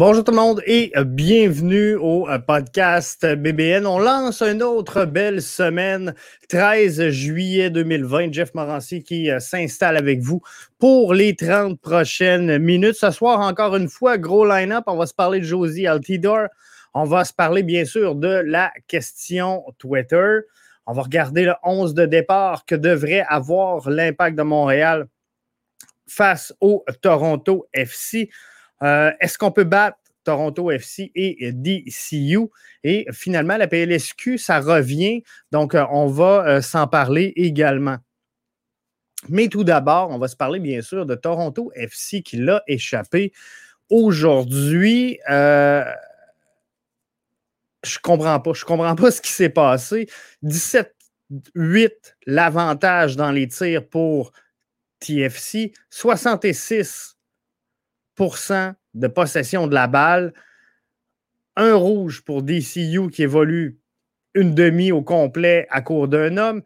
Bonjour tout le monde et bienvenue au podcast BBN. On lance une autre belle semaine, 13 juillet 2020. Jeff Morancy qui euh, s'installe avec vous pour les 30 prochaines minutes. Ce soir, encore une fois, gros line-up. On va se parler de Josie Altidor. On va se parler, bien sûr, de la question Twitter. On va regarder le 11 de départ que devrait avoir l'impact de Montréal face au Toronto FC. Euh, est-ce qu'on peut battre Toronto FC et DCU? Et finalement, la PLSQ, ça revient. Donc, euh, on va euh, s'en parler également. Mais tout d'abord, on va se parler bien sûr de Toronto FC qui l'a échappé aujourd'hui. je comprends pas. Je ne comprends pas ce qui s'est passé. 17-8, l'avantage dans les tirs pour TFC. 66 de possession de la balle. Un rouge pour DCU qui évolue une demi au complet à court d'un homme.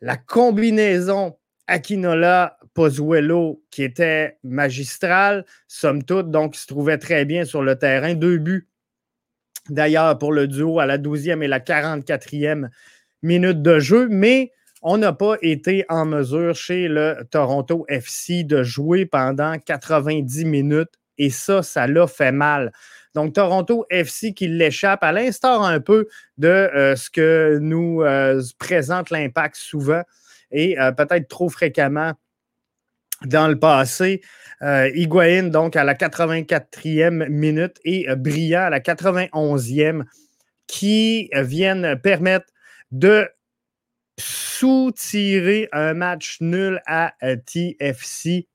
La combinaison Akinola Pozuelo qui était magistrale, somme toute, donc il se trouvait très bien sur le terrain. Deux buts d'ailleurs pour le duo à la 12e et la 44e minute de jeu, mais on n'a pas été en mesure chez le Toronto FC de jouer pendant 90 minutes et ça, ça l'a fait mal. Donc, Toronto FC qui l'échappe, à l'instar un peu de euh, ce que nous euh, présente l'impact souvent et euh, peut-être trop fréquemment dans le passé. Higuain, donc, à la 84e minute et Brillant à la 91e qui viennent permettre de soutirer un match nul à TFC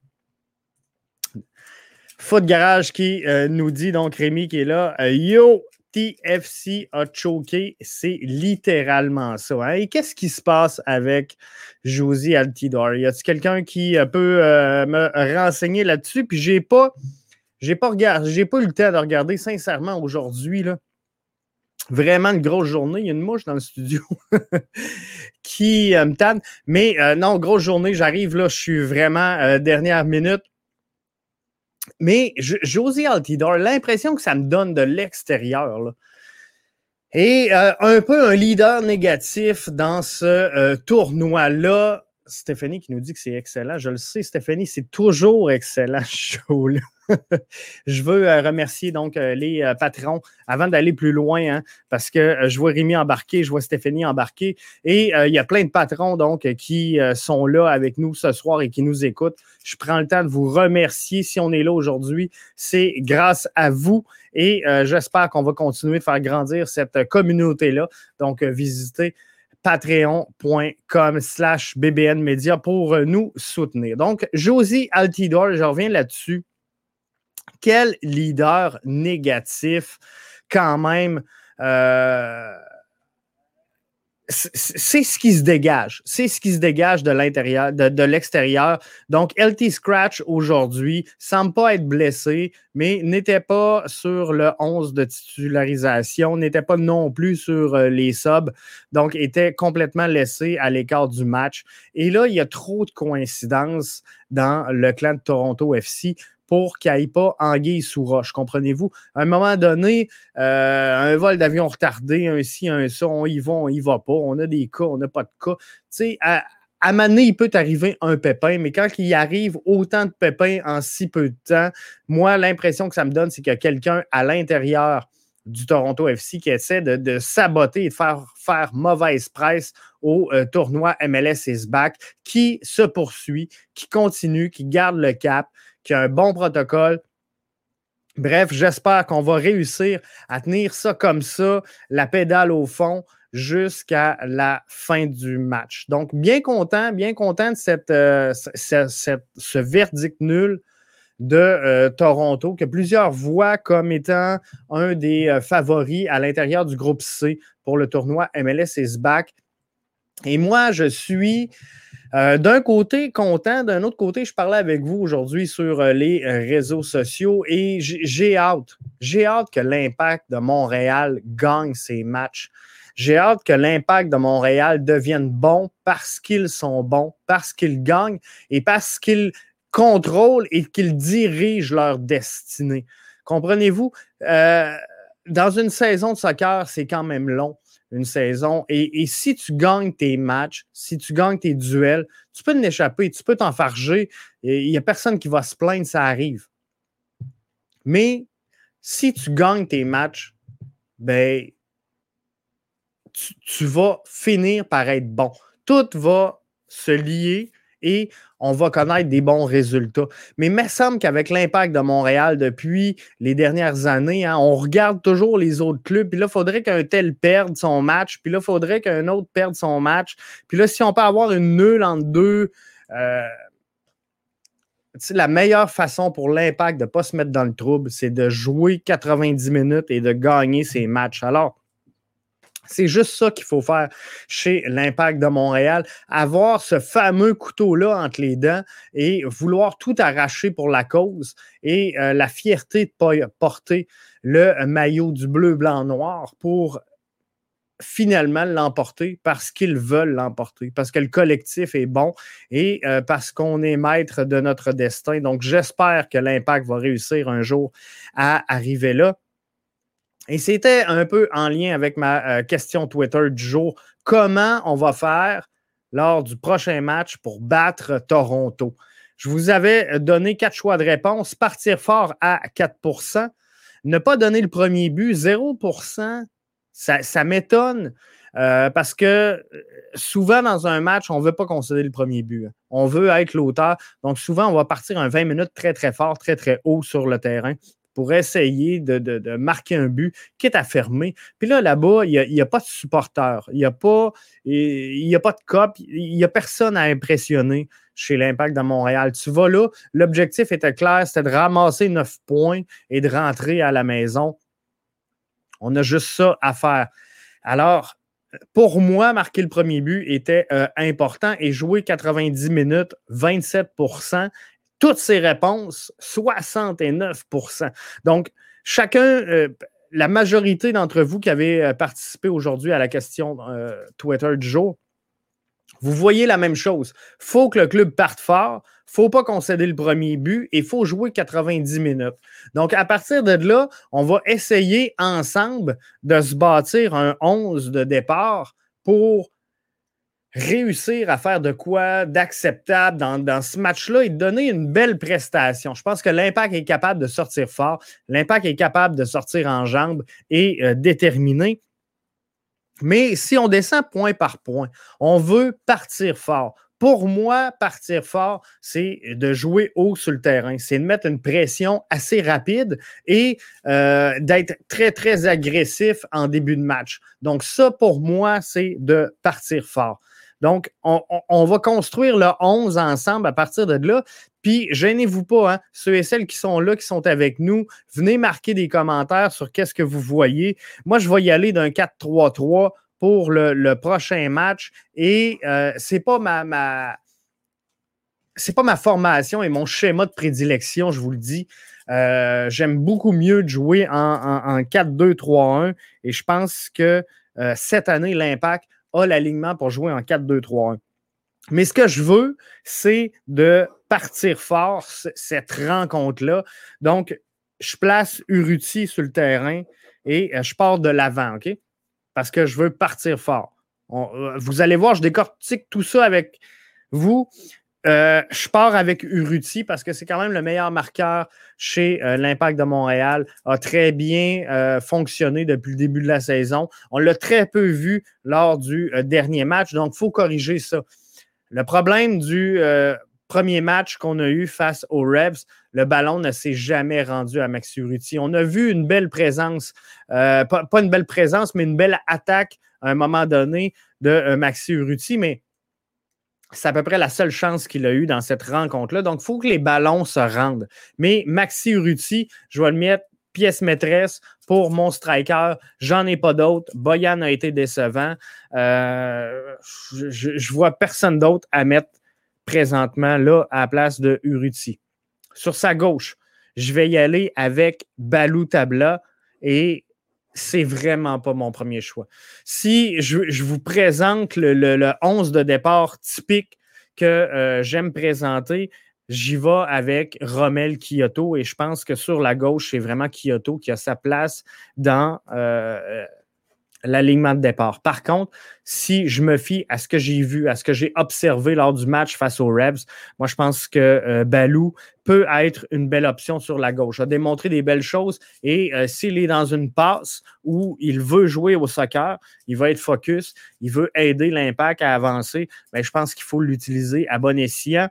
Foot Garage qui euh, nous dit, donc Rémi qui est là, euh, Yo, TFC a choqué, c'est littéralement ça. Hein. Et qu'est-ce qui se passe avec Josie Altidor? Y a-t-il quelqu'un qui euh, peut me renseigner là-dessus? Puis j'ai pas, j'ai pas regardé, j'ai pas eu le temps de regarder sincèrement aujourd'hui. Là. Vraiment une grosse journée. Il y a une mouche dans le studio qui me tanne. Mais non, grosse journée, j'arrive là, je suis vraiment dernière minute. Mais Josie Altidor, l'impression que ça me donne de l'extérieur, et euh, un peu un leader négatif dans ce euh, tournoi-là. Stéphanie qui nous dit que c'est excellent. Je le sais, Stéphanie, c'est toujours excellent je veux euh, remercier donc euh, les euh, patrons avant d'aller plus loin, hein, parce que je vois Rémi embarquer, je vois Stéphanie embarquer, et il y a plein de patrons donc qui sont là avec nous ce soir et qui nous écoutent. Je prends le temps de vous remercier. Si on est là aujourd'hui, c'est grâce à vous. Et j'espère qu'on va continuer de faire grandir cette communauté-là. Donc, visitez patreon.com slash bbnmedia pour nous soutenir. Donc, Josie Altidor, je reviens là-dessus quel leader négatif quand même. Euh, c'est ce qui se dégage. C'est ce qui se dégage de l'intérieur, de, l'extérieur. Donc, LT Scratch aujourd'hui semble pas être blessé, mais n'était pas sur le 11 de titularisation, n'était pas non plus sur euh, les subs, donc était complètement laissé à l'écart du match. Et là, il y a trop de coïncidences dans le clan de Toronto FC pour qu'il n'y pas anguille sous roche. Comprenez-vous? À un moment donné, euh, un vol d'avion retardé, un ci, un ça, on y va, on y va pas. On a des cas, on n'a pas de cas. Tu sais, à, à Mané, il peut arriver un pépin, mais quand il arrive autant de pépins en si peu de temps, moi, l'impression que ça me donne, c'est qu'il y a quelqu'un à l'intérieur du Toronto FC qui essaie de, saboter et de faire, faire mauvaise presse au euh, tournoi MLS is back, qui se poursuit, qui continue, qui garde le cap, qui a un bon protocole. Bref, j'espère qu'on va réussir à tenir ça comme ça, la pédale au fond, jusqu'à la fin du match. Donc, bien content, bien content de cette, euh, ce verdict nul de euh, Toronto, que plusieurs voient comme étant un des euh, favoris à l'intérieur du groupe C pour le tournoi MLS is back. Et moi, je suis euh, d'un côté, content. D'un autre côté, je parlais avec vous aujourd'hui sur euh, les euh, réseaux sociaux et j'ai hâte. J'ai hâte que l'impact de Montréal gagne ses matchs. J'ai hâte que l'impact de Montréal devienne bon parce qu'ils sont bons, parce qu'ils gagnent et parce qu'ils contrôlent et qu'ils dirigent leur destinée. Comprenez-vous? Dans une saison de soccer, c'est quand même long, une saison. Et, si tu gagnes tes matchs, si tu gagnes tes duels, tu peux t'échapper, tu peux t'enfarger. Il n'y a personne qui va se plaindre, ça arrive. Mais si tu gagnes tes matchs, ben, tu, vas finir par être bon. Tout va se lier et on va connaître des bons résultats. Mais il me semble qu'avec l'impact de Montréal depuis les dernières années, hein, on regarde toujours les autres clubs. Puis là, il faudrait qu'un tel perde son match. Puis là, il faudrait qu'un autre perde son match. Puis là, si on peut avoir une nulle entre deux, euh, la meilleure façon pour l'impact de ne pas se mettre dans le trouble, c'est de jouer 90 minutes et de gagner ses matchs. Alors, c'est juste ça qu'il faut faire chez l'Impact de Montréal. Avoir ce fameux couteau-là entre les dents et vouloir tout arracher pour la cause et euh, la fierté de porter le maillot du bleu, blanc, noir pour finalement l'emporter parce qu'ils veulent l'emporter, parce que le collectif est bon et euh, parce qu'on est maître de notre destin. Donc, j'espère que l'Impact va réussir un jour à arriver là. Et c'était un peu en lien avec ma euh, question Twitter du jour. Comment on va faire lors du prochain match pour battre Toronto? Je vous avais donné quatre choix de réponse. Partir fort à 4% Ne pas donner le premier but, 0% ça, m'étonne. Euh, parce que euh, souvent dans un match, on ne veut pas concéder le premier but. On veut être l'auteur. Donc souvent, on va partir un 20 minutes très, très fort, très, très haut sur le terrain pour essayer de, marquer un but, qui est à fermer. Puis là, là-bas, il n'y a, pas de supporters, il n'y a, pas, a pas de cop, il n'y a personne à impressionner chez l'Impact de Montréal. Tu vas là, l'objectif était clair, c'était de ramasser neuf points et de rentrer à la maison. On a juste ça à faire. Alors, pour moi, marquer le premier but était euh, important et jouer 90 minutes, 27 toutes ces réponses, 69% Donc, chacun, euh, la majorité d'entre vous qui avez euh, participé aujourd'hui à la question euh, Twitter du jour, vous voyez la même chose. Faut que le club parte fort, faut pas concéder le premier but et faut jouer 90 minutes. Donc, à partir de là, on va essayer ensemble de se bâtir un 11 de départ pour réussir à faire de quoi d'acceptable dans, ce match-là et donner une belle prestation. Je pense que l'Impact est capable de sortir fort, l'Impact est capable de sortir en jambes et euh, déterminé. Mais si on descend point par point, on veut partir fort. Pour moi, partir fort, c'est de jouer haut sur le terrain, c'est de mettre une pression assez rapide et euh, d'être très, très agressif en début de match. Donc ça, pour moi, c'est de partir fort. Donc, on, va construire le 11 ensemble à partir de là. Puis, gênez-vous pas, hein, ceux et celles qui sont là, qui sont avec nous, venez marquer des commentaires sur qu'est-ce que vous voyez. Moi, je vais y aller d'un 4-3-3 pour le, prochain match. Et euh, c'est pas ma, c'est pas ma formation et mon schéma de prédilection, je vous le dis. Euh, j'aime beaucoup mieux jouer en, 4-2-3-1 et je pense que euh, cette année, l'impact l'alignement pour jouer en 4-2-3-1. Mais ce que je veux, c'est de partir fort cette rencontre-là. Donc, je place Uruti sur le terrain et euh, je pars de l'avant, OK? Parce que je veux partir fort. Euh, vous allez voir, je décortique tout ça avec vous. Euh, je pars avec Uruti parce que c'est quand même le meilleur marqueur chez euh, l'Impact de Montréal. A très bien euh, fonctionné depuis le début de la saison. On l'a très peu vu lors du dernier match, donc il faut corriger ça. Le problème du premier match qu'on a eu face aux Revs, le ballon ne s'est jamais rendu à Max Uruti. On a vu une belle présence, pas, pas, une belle présence, mais une belle attaque à un moment donné de Maxi Uruti, mais c'est à peu près la seule chance qu'il a eue dans cette rencontre-là. Donc, il faut que les ballons se rendent. Mais Maxi Urruti, je vais le mettre pièce maîtresse pour mon striker. J'en ai pas d'autres. Boyan a été décevant. Euh, je, vois personne d'autre à mettre présentement là à la place de Urruti. Sur sa gauche, je vais y aller avec Balou Tabla et c'est vraiment pas mon premier choix. Si je, vous présente le, 11 de départ typique que euh, j'aime présenter, j'y vais avec Rommel Kyoto et je pense que sur la gauche, c'est vraiment Kyoto qui a sa place dans euh, l'alignement de départ. Par contre, si je me fie à ce que j'ai vu, à ce que j'ai observé lors du match face aux Rebs, moi, je pense que euh, Balou peut être une belle option sur la gauche. Il a démontré des belles choses et euh, s'il est dans une passe où il veut jouer au soccer, il va être focus, il veut aider l'impact à avancer, mais ben, je pense qu'il faut l'utiliser à bon escient.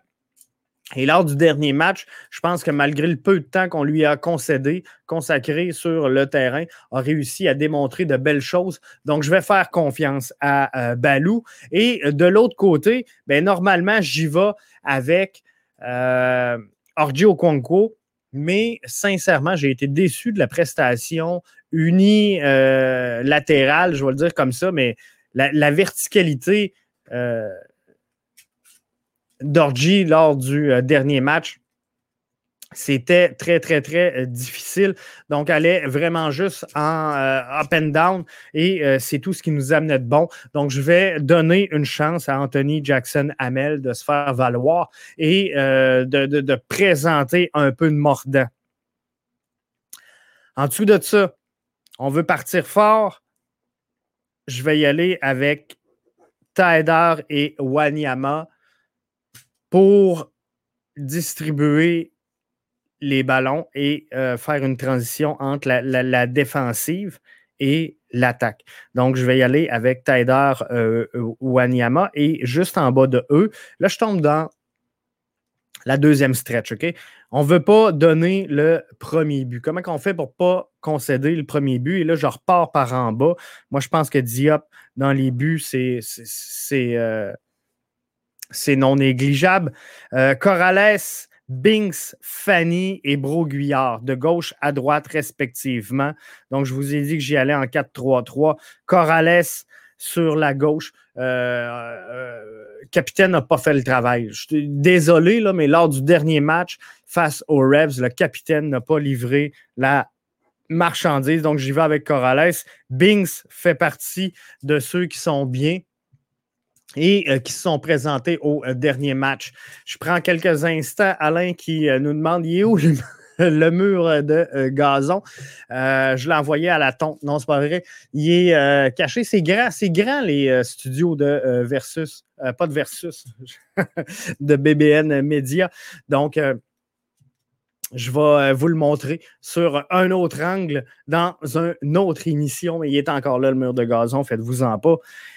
Et lors du dernier match, je pense que malgré le peu de temps qu'on lui a concédé, consacré sur le terrain, a réussi à démontrer de belles choses. Donc, je vais faire confiance à euh, Balou. Et euh, de l'autre côté, ben, normalement, j'y vais avec euh, Orgio mais sincèrement, j'ai été déçu de la prestation unilatérale, je vais le dire comme ça, mais la, verticalité d'Orgy lors du euh, dernier match. C'était très, très, très euh, difficile. Donc, elle est vraiment juste en euh, up and down et c'est tout ce qui nous amenait de bon. Donc, je vais donner une chance à Anthony Jackson Hamel de se faire valoir et de, présenter un peu de mordant. En dessous de ça, on veut partir fort. Je vais y aller avec Taider et Wanyama pour distribuer les ballons et euh, faire une transition entre la, défensive et l'attaque. Donc, je vais y aller avec Taider euh, ou Anyama et juste en bas de eux, là, je tombe dans la deuxième stretch, OK? On ne veut pas donner le premier but. Comment on fait pour ne pas concéder le premier but? Et là, je repars par en bas. Moi, je pense que Diop, dans les buts, c'est euh, c'est non négligeable. Euh, Corrales, Binks, Fanny et Broguillard, de gauche à droite respectivement. Donc, je vous ai dit que j'y allais en 4-3-3. Corrales sur la gauche. Euh, euh, capitaine n'a pas fait le travail. Je suis désolé, là, mais lors du dernier match face aux Revs, le capitaine n'a pas livré la marchandise. Donc, j'y vais avec Corrales. Binks fait partie de ceux qui sont bien et euh, qui se sont présentés au euh, dernier match. Je prends quelques instants, Alain qui euh, nous demande il est où le, mur de gazon? je l'ai envoyé à la tonte. Non, c'est pas vrai. Il est caché. C'est grand, c'est grand les studios de Versus, pas de Versus, de BBN Media. Donc, je vais euh, vous le montrer sur un autre angle dans une autre émission. Mais il est encore là, le mur de gazon, faites-vous-en pas.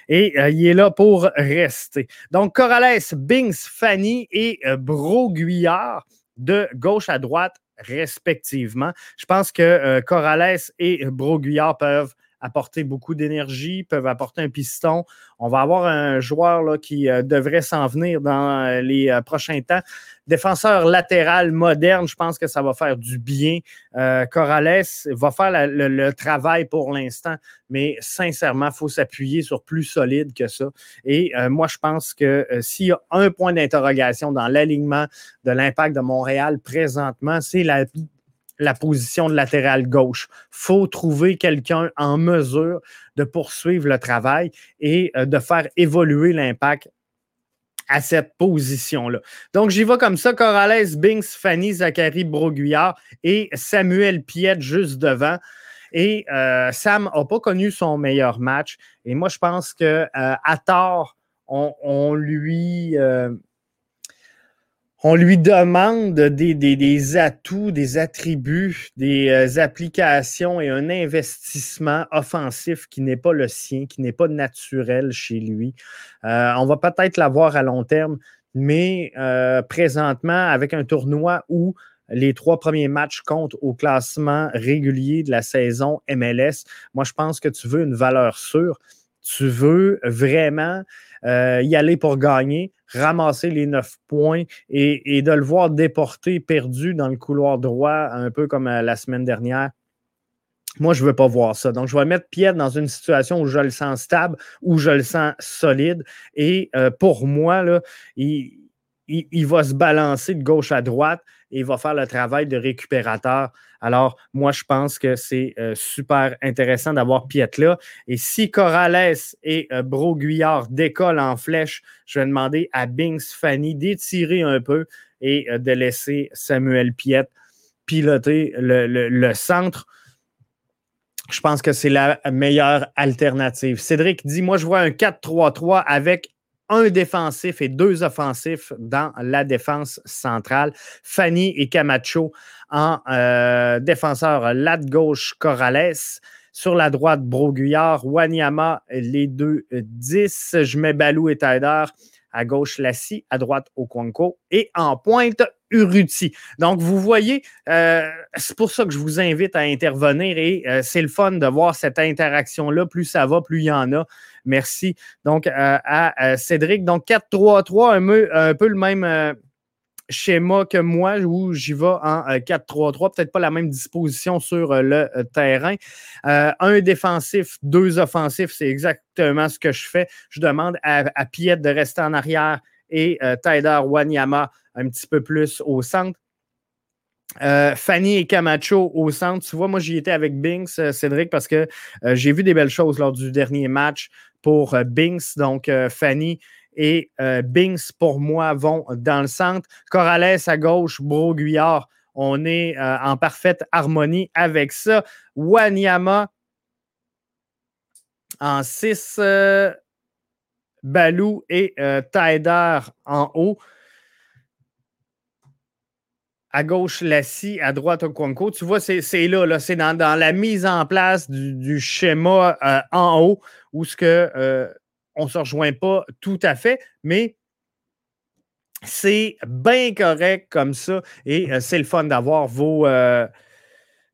Et euh, il est là pour rester. Donc, Corrales, Bings, Fanny et euh, Broguillard de gauche à droite, respectivement. Je pense que Corrales et Broguillard peuvent apporter beaucoup d'énergie, peuvent apporter un piston. On va avoir un joueur là, qui euh, devrait s'en venir dans euh, les euh, prochains temps. Défenseur latéral moderne, je pense que ça va faire du bien. Corrales va faire le, travail pour l'instant, mais sincèrement, il faut s'appuyer sur plus solide que ça. Et moi, je pense que s'il y a un point d'interrogation dans l'alignement de l'impact de Montréal présentement, c'est la la position de latéral gauche. faut trouver quelqu'un en mesure de poursuivre le travail et euh, de faire évoluer l'impact à cette position-là. Donc, j'y vais comme ça. Corrales, Binks, Fanny, Zachary, Broguillard et Samuel Piette juste devant. Et euh, Sam n'a pas connu son meilleur match. Et moi, je pense qu'à euh, tort, on, lui on lui demande des, atouts, des attributs, des euh, applications et un investissement offensif qui n'est pas le sien, qui n'est pas naturel chez lui. Euh, on va peut-être l'avoir à long terme, mais euh, présentement, avec un tournoi où les trois premiers matchs comptent au classement régulier de la saison MLS, moi, je pense que tu veux une valeur sûre. Tu veux vraiment y aller pour gagner ramasser les neuf points et, de le voir déporté, perdu dans le couloir droit, un peu comme euh, la semaine dernière. Moi, je ne veux pas voir ça. Donc, je vais mettre Pierre dans une situation où je le sens stable, où je le sens solide. Et euh, pour moi, il, il, va se balancer de gauche à droite et il va faire le travail de récupérateur. Alors, moi, je pense que c'est euh, super intéressant d'avoir Piet là. Et si Corrales et euh, Broguillard décollent en flèche, je vais demander à Binks Fanny d'étirer un peu et de laisser Samuel Piette piloter le, centre. Je pense que c'est la meilleure alternative. Cédric dit Moi, je vois un 4-3-3 avec un défensif et deux offensifs dans la défense centrale. Fanny et Camacho en euh, défenseur lat gauche Corrales. Sur la droite, Broguillard, Wanyama, les deux 10. Euh, je mets Balou et Taider. À gauche, Lassie. À droite, Okonko. Et en pointe, Uruti. Donc, vous voyez, euh, c'est pour ça que je vous invite à intervenir et c'est le fun de voir cette interaction-là. Plus ça va, plus il y en a. Merci. Donc, euh, à, Cédric. Donc, 4-3-3, un, peu le même euh, schéma que moi, où j'y vais en 4-3-3. Euh, Peut-être pas la même disposition sur le terrain. un défensif, deux offensifs, c'est exactement ce que je fais. Je demande à, Piette de rester en arrière et Taider Wanyama un petit peu plus au centre. Euh, Fanny et Camacho au centre. Tu vois, moi, j'y étais avec Binks, euh, Cédric, parce que euh, j'ai vu des belles choses lors du dernier match pour Binks. Donc, Fanny et Binks, pour moi, vont dans le centre. Corrales à gauche, Broguillard. On est en parfaite harmonie avec ça. Wanyama en 6. Balou et Taider en haut à gauche Lassie, à droite Okonko. Tu vois, c'est là, c'est dans, la mise en place du, schéma euh, en haut où ce que euh, on ne se rejoint pas tout à fait, mais c'est bien correct comme ça. Et euh, c'est le fun d'avoir vos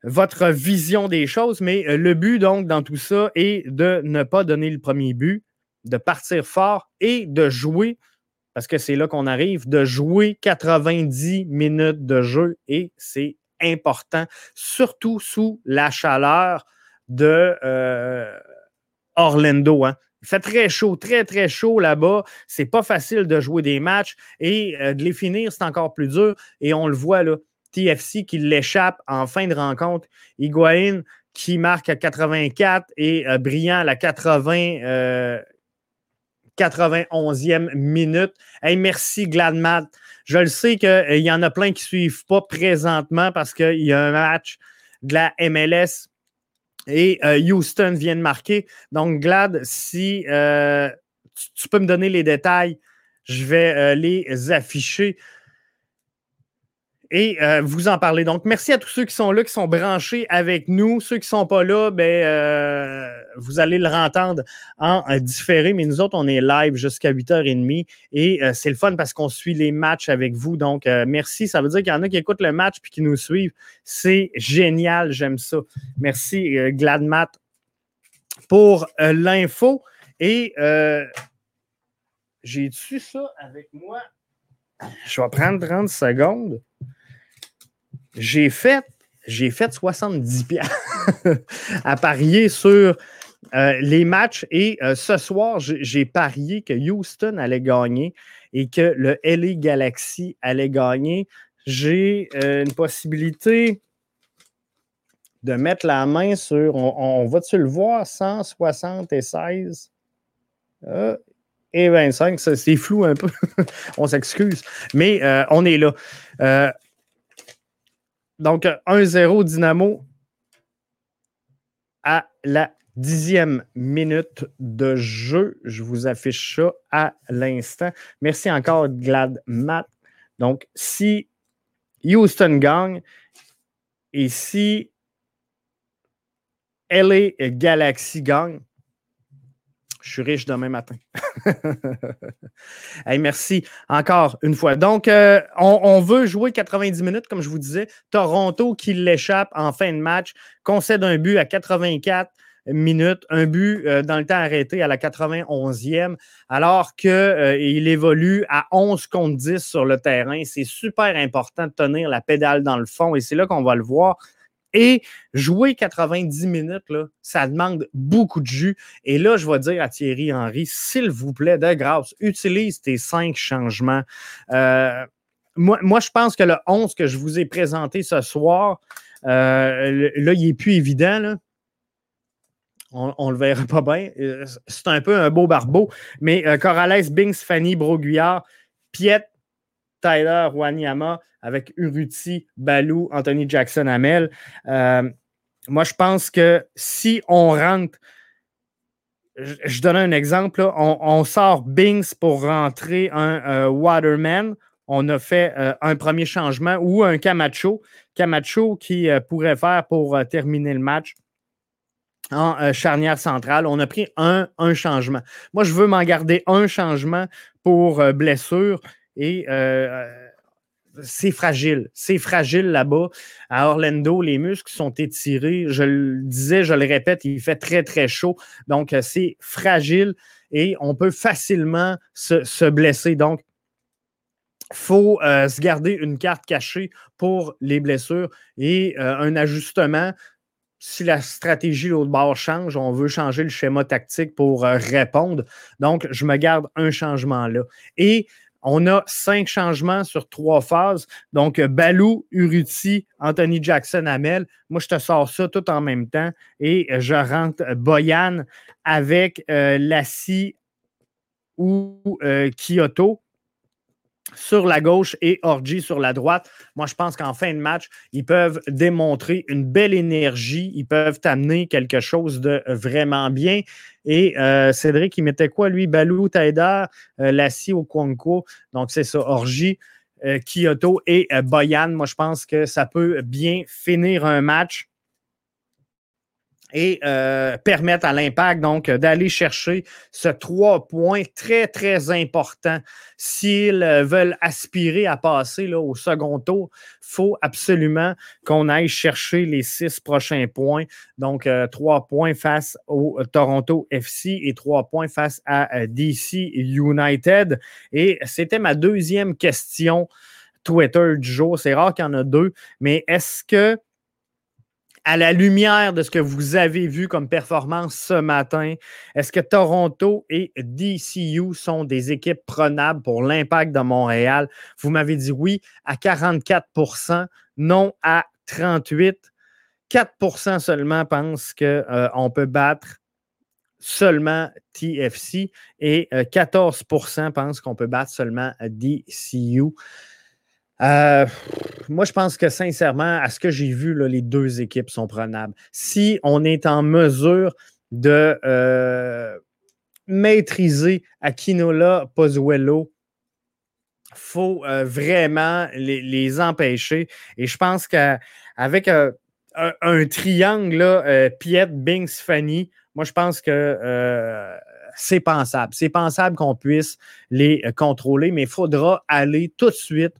votre vision des choses, mais le but donc dans tout ça est de ne pas donner le premier but, de partir fort et de jouer parce que c'est là qu'on arrive, de jouer 90 minutes de jeu et c'est important, surtout sous la chaleur de euh, Orlando. Hein. Il fait très chaud, très, très chaud là-bas. C'est pas facile de jouer des matchs et euh, de les finir, c'est encore plus dur. Et on le voit là, TFC qui l'échappe en fin de rencontre. Higuain qui marque à 84 et euh, Brillant à la 80. 91e minute. Hey, merci Gladmat. Je le sais qu'il euh, y en a plein qui ne suivent pas présentement parce qu'il y a un match de la MLS et euh, Houston vient de marquer. Donc, Glad, si euh, tu, peux me donner les détails, je vais les afficher et euh, vous en parlez. Donc, merci à tous ceux qui sont là, qui sont branchés avec nous. Ceux qui ne sont pas là, ben, euh, vous allez le entendre en différé, mais nous autres, on est live jusqu'à 8h30 et euh, c'est le fun parce qu'on suit les matchs avec vous. Donc, merci. Ça veut dire qu'il y en a qui écoutent le match puis qui nous suivent. C'est génial, j'aime ça. Merci, Gladmat, pour l'info. Et j'ai-tu ça avec moi? Je vais prendre 30 secondes j'ai fait, j'ai fait 70 à parier sur euh, les matchs et euh, ce soir, j'ai parié que Houston allait gagner et que le LA Galaxy allait gagner. J'ai euh, une possibilité de mettre la main sur, on, va-tu le voir, 176 et 25, c'est flou un peu, on s'excuse, mais on est là. Donc, 1-0 Dynamo à la dixième minute de jeu. Je vous affiche ça à l'instant. Merci encore, Glad Matt. Donc, si Houston gagne et si LA Galaxy gagne, je suis riche demain matin. merci encore une fois. Donc, euh, on, veut jouer 90 minutes, comme je vous disais. Toronto qui l'échappe en fin de match, concède un but à 84 minutes, un but euh, dans le temps arrêté à la 91e, alors qu'il euh, évolue à 11 contre 10 sur le terrain. C'est super important de tenir la pédale dans le fond et c'est là qu'on va le voir. Et jouer 90 minutes, ça demande beaucoup de jus. Et là, je vais dire à Thierry Henry, s'il vous plaît, de grâce, utilise tes cinq changements. Euh, moi, je pense que le 11 que je vous ai présenté ce soir, euh, là, il n'est plus évident. On ne le verra pas bien. Euh, c'est un peu un beau barbeau. Mais Corrales, Binks, Fanny, Broguillard, Piet, Tyler Wanyama avec Uruti, Balou, Anthony Jackson, Amel. Euh, moi, je pense que si on rentre, je, donne un exemple, on, sort Bings pour rentrer un euh, Waterman. On a fait euh, un premier changement ou un Camacho. Camacho qui pourrait faire pour terminer le match en charnière centrale. On a pris un, un, changement. Moi, je veux m'en garder un changement pour blessure et c'est fragile. C'est fragile là-bas. À Orlando, les muscles sont étirés. Je le disais, je le répète, il fait très, très chaud. Donc, euh, c'est fragile et on peut facilement se, blesser. Donc, il faut euh, se garder une carte cachée pour les blessures et euh, un ajustement. Si la stratégie l'autre bord change, on veut changer le schéma tactique pour répondre. Donc, je me garde un changement là. Et on a cinq changements sur trois phases. Donc, Balou, Uruti, Anthony Jackson, Amel. Moi, je te sors ça tout en même temps et je rentre Boyan avec euh, Lassie ou euh, Kyoto sur la gauche et Orji sur la droite. Moi, je pense qu'en fin de match, ils peuvent démontrer une belle énergie. Ils peuvent amener quelque chose de vraiment bien. Et euh, Cédric, il mettait quoi, lui? Balou, Taïda, euh, Lassie au Kwanko. Donc, c'est ça, Orji, euh, Kyoto et Boyan. Moi, je pense que ça peut bien finir un match et euh, permettre à l'impact donc d'aller chercher ce trois points très, très important. S'ils euh, veulent aspirer à passer là, au second tour, il faut absolument qu'on aille chercher les six prochains points. Donc, euh, trois points face au Toronto FC et trois points face à DC United. Et c'était ma deuxième question Twitter du jour. C'est rare qu'il y en a deux, mais est-ce que à la lumière de ce que vous avez vu comme performance ce matin, est-ce que Toronto et DCU sont des équipes prenables pour l'impact de Montréal? Vous m'avez dit oui à 44% non à 38% 4% seulement pensent qu'on euh, peut battre seulement TFC et 14% euh, pensent qu'on peut battre seulement DCU. Euh, moi, je pense que sincèrement, à ce que j'ai vu, les deux équipes sont prenables. Si on est en mesure de euh, maîtriser Aquinola, Pozuelo, il faut euh, vraiment les, empêcher. Et je pense qu'avec un, triangle, Piet, Binks, Fanny, moi, je pense que c'est pensable. C'est pensable qu'on puisse les contrôler, mais il faudra aller tout de suite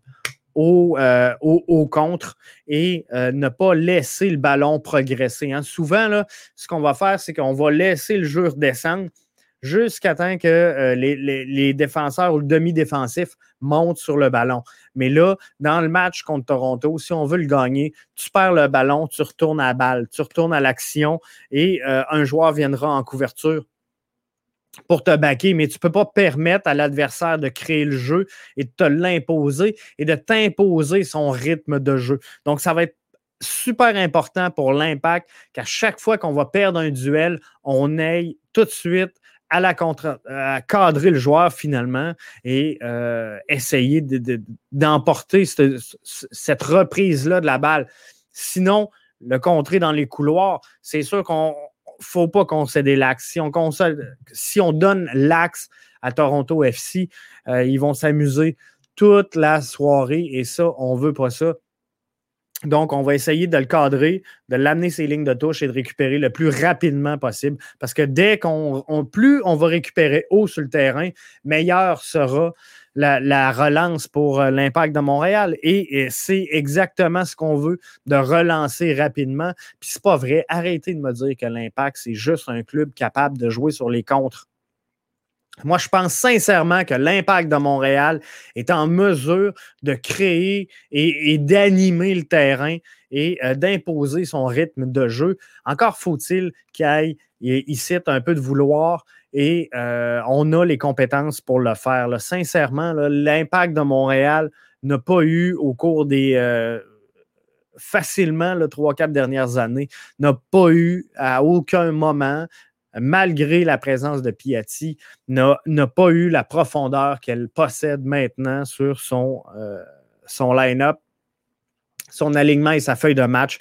euh, au, contre et euh, ne pas laisser le ballon progresser. Hein. Souvent, ce qu'on va faire, c'est qu'on va laisser le jeu redescendre jusqu'à temps que euh, les, défenseurs ou le demi-défensif montent sur le ballon. Mais là, dans le match contre Toronto, si on veut le gagner, tu perds le ballon, tu retournes à la balle, tu retournes à l'action et un joueur viendra en couverture pour te baquer, mais tu ne peux pas permettre à l'adversaire de créer le jeu et de te l'imposer et de t'imposer son rythme de jeu. Donc, ça va être super important pour l'impact qu'à chaque fois qu'on va perdre un duel, on aille tout de suite à la contre, à cadrer le joueur finalement et euh, essayer d'emporter cette reprise-là de la balle. Sinon, le contrer dans les couloirs, c'est sûr qu'on faut pas concéder l'axe. Si on, donne l'axe à Toronto FC, euh, ils vont s'amuser toute la soirée et ça, on veut pas ça. Donc, on va essayer de le cadrer, de l'amener ses lignes de touche et de récupérer le plus rapidement possible. Parce que dès qu'on plus on va récupérer haut sur le terrain, meilleur sera la, relance pour euh, l'impact de Montréal. Et, c'est exactement ce qu'on veut, de relancer rapidement. Puis c'est pas vrai. Arrêtez de me dire que l'impact, c'est juste un club capable de jouer sur les contres. Moi, je pense sincèrement que l'impact de Montréal est en mesure de créer et, d'animer le terrain et euh, d'imposer son rythme de jeu. Encore faut-il qu'il aille ici un peu de vouloir et euh, on a les compétences pour le faire. Sincèrement, l'impact de Montréal n'a pas eu au cours des euh, facilement les trois, quatre dernières années, n'a pas eu à aucun moment malgré la présence de Piatti, n'a pas eu la profondeur qu'elle possède maintenant sur son, euh, son line-up, son alignement et sa feuille de match.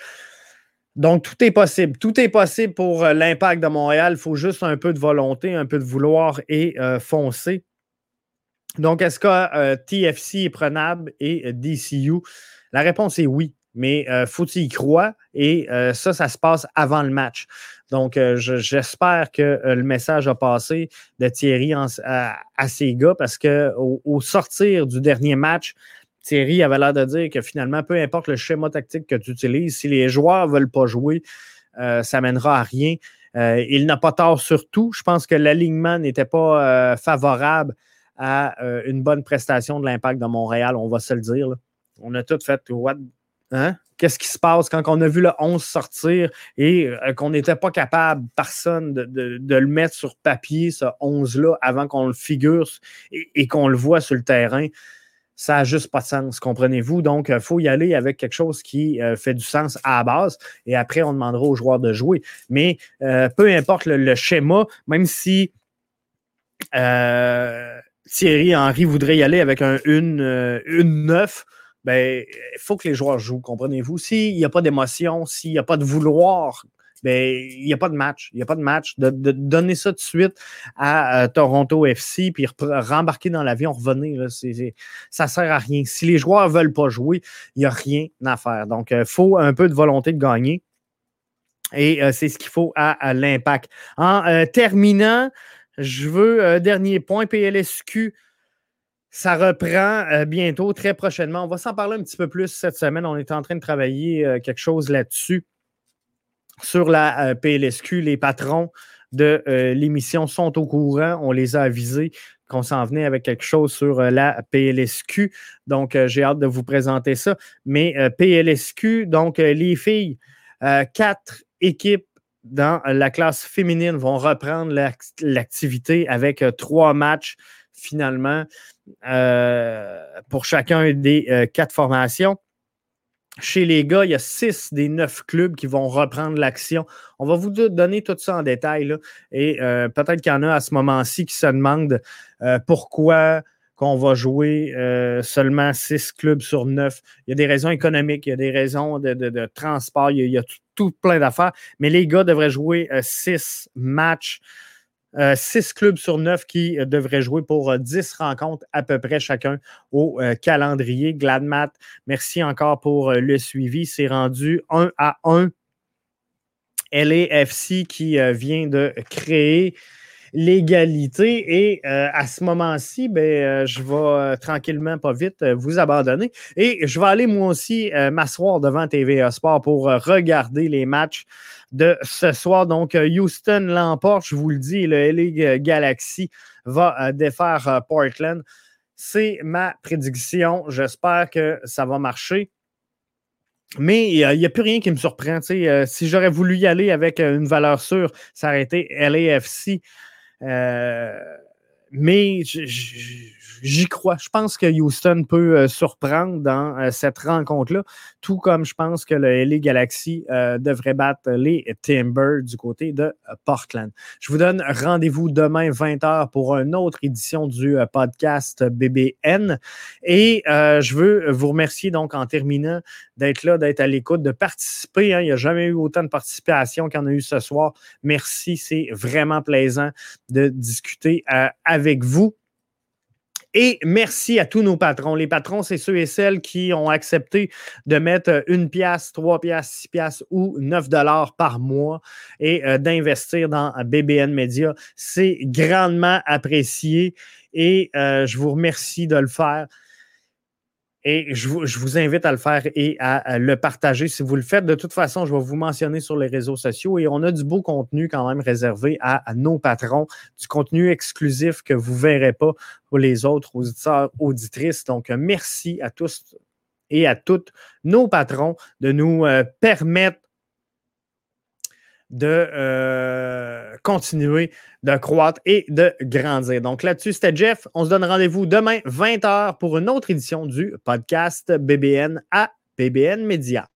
Donc, tout est possible. Tout est possible pour euh, l'impact de Montréal. Il faut juste un peu de volonté, un peu de vouloir et euh, foncer. Donc, est-ce que TFC est prenable et DCU? La réponse est oui mais il faut y croire et ça, ça se passe avant le match. Donc, euh, j'espère que euh, le message a passé de Thierry à, ses gars parce qu'au au sortir du dernier match, Thierry avait l'air de dire que finalement, peu importe le schéma tactique que tu utilises, si les joueurs ne veulent pas jouer, euh, ça mènera à rien. il n'a pas tort sur tout. Je pense que l'alignement n'était pas favorable à une bonne prestation de l'impact de Montréal, on va se le dire. On a tout fait. What, Hein? Qu'est-ce qui se passe quand on a vu le 11 sortir et euh, qu'on n'était pas capable, personne, de, le mettre sur papier, ce 11-là, avant qu'on le figure et, qu'on le voit sur le terrain? Ça n'a juste pas de sens, comprenez-vous? Donc, il faut y aller avec quelque chose qui euh, fait du sens à la base et après, on demandera aux joueurs de jouer. Mais euh, peu importe le, schéma, même si Thierry Henry voudrait y aller avec un une, une 9, ben, il faut que les joueurs jouent, comprenez-vous? S'il n'y a pas d'émotion, s'il n'y a pas de vouloir, ben, il n'y a pas de match. Il n'y a pas de match. De, donner ça de suite à, Toronto FC, puis rembarquer dans l'avion, revenir, ça ne sert à rien. Si les joueurs ne veulent pas jouer, il n'y a rien à faire. Donc, il faut un peu de volonté de gagner. Et euh, c'est ce qu'il faut à, l'impact. En euh, terminant, je veux, euh, dernier point, PLSQ ça reprend euh, bientôt, très prochainement. On va s'en parler un petit peu plus cette semaine. On est en train de travailler euh, quelque chose là-dessus sur la euh, PLSQ. Les patrons de l'émission sont au courant. On les a avisés qu'on s'en venait avec quelque chose sur la PLSQ. Donc, j'ai hâte de vous présenter ça. Mais PLSQ, donc les filles, quatre équipes dans la classe féminine vont reprendre l'activité avec trois matchs finalement euh, pour chacun des euh, quatre formations. Chez les gars, il y a six des neuf clubs qui vont reprendre l'action. On va vous donner tout ça en détail. et euh, peut-être qu'il y en a à ce moment-ci qui se demandent pourquoi qu'on va jouer seulement six clubs sur neuf. Il y a des raisons économiques, il y a des raisons de, transport, il y a, tout, plein d'affaires. Mais les gars devraient jouer six matchs euh, six clubs sur neuf qui euh, devraient jouer pour 10 euh, rencontres à peu près chacun au calendrier. Gladmat, merci encore pour le suivi. C'est rendu 1 à 1. LAFC qui vient de créer l'égalité. Et à ce moment-ci, ben, je vais tranquillement, pas vite, vous abandonner. Et je vais aller moi aussi m'asseoir devant TVA Sport pour regarder les matchs de ce soir. Donc, euh, Houston l'emporte, je vous le dis, le LA Galaxy va euh, défaire euh, Portland. C'est ma prédiction. J'espère que ça va marcher. Mais il n'y a, plus rien qui me surprend. si j'aurais voulu y aller avec une valeur sûre, ça aurait été LAFC. Mais j'y crois. Je pense que Houston peut euh, surprendre dans euh, cette rencontre-là, tout comme je pense que le LA Galaxy euh, devrait battre les Timbers du côté de Portland. Je vous donne rendez-vous demain 20h pour une autre édition du podcast BBN. Et je veux vous remercier donc en terminant d'être là, d'être à l'écoute, de participer. Hein. Il n'y a jamais eu autant de participation qu'il y en a eu ce soir. Merci, c'est vraiment plaisant de discuter avec vous. Et merci à tous nos patrons. Les patrons, c'est ceux et celles qui ont accepté de mettre une pièce, trois pièces, six pièces ou neuf dollars par mois et euh, d'investir dans BBN Media. C'est grandement apprécié et euh, je vous remercie de le faire. Et je vous, invite à le faire et à, le partager si vous le faites. De toute façon, je vais vous mentionner sur les réseaux sociaux et on a du beau contenu quand même réservé à, nos patrons, du contenu exclusif que vous ne verrez pas pour les autres auditeurs, auditrices. Donc, merci à tous et à toutes nos patrons de nous euh, permettre de euh, continuer de croître et de grandir. Donc là-dessus, c'était Jeff. On se donne rendez-vous demain, 20h, pour une autre édition du podcast BBN à BBN Media.